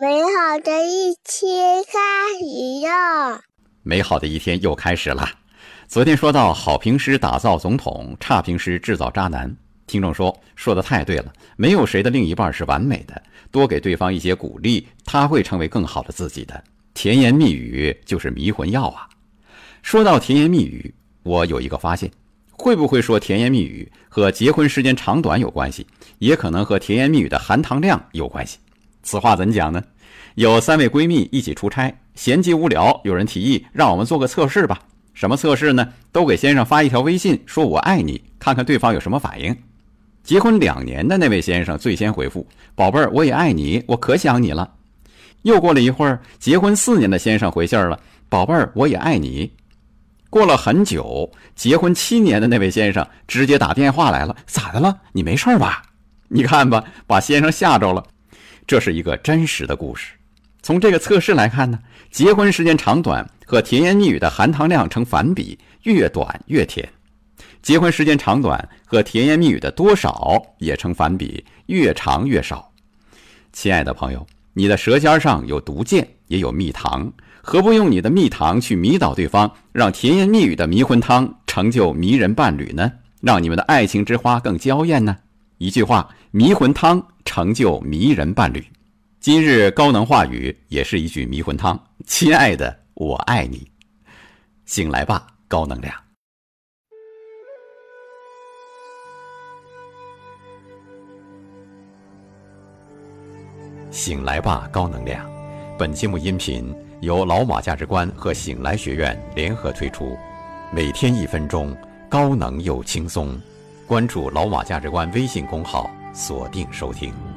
美好的一天开始了，美好的一天又开始了。昨天说到好评师打造总统，差评师制造渣男。听众说说的太对了，没有谁的另一半是完美的，多给对方一些鼓励，他会成为更好的自己的。甜言蜜语就是迷魂药啊。说到甜言蜜语，我有一个发现，会不会说甜言蜜语和结婚时间长短有关系，也可能和甜言蜜语的含糖量有关系。此话怎讲呢？有三位闺蜜一起出差，闲极无聊，有人提议让我们做个测试吧。什么测试呢？都给先生发一条微信，说我爱你，看看对方有什么反应。结婚两年的那位先生最先回复：“宝贝儿，我也爱你，我可想你了。”又过了一会儿，结婚四年的先生回信儿了：“宝贝儿，我也爱你。”过了很久，结婚七年的那位先生直接打电话来了：“咋的了？你没事吧？”你看吧，把先生吓着了。这是一个真实的故事。从这个测试来看呢，结婚时间长短和甜言蜜语的含糖量成反比，越短越甜；结婚时间长短和甜言蜜语的多少也成反比，越长越少。亲爱的朋友，你的舌尖上有毒箭，也有蜜糖，何不用你的蜜糖去迷倒对方，让甜言蜜语的迷魂汤成就迷人伴侣呢？让你们的爱情之花更娇艳呢？一句话，迷魂汤。成就迷人伴侣，今日高能话语也是一句迷魂汤。亲爱的，我爱你，醒来吧，高能量。醒来吧，高能量。本节目音频由老马价值观和醒来学院联合推出，每天一分钟，高能又轻松。关注老马价值观微信公号。锁定收听。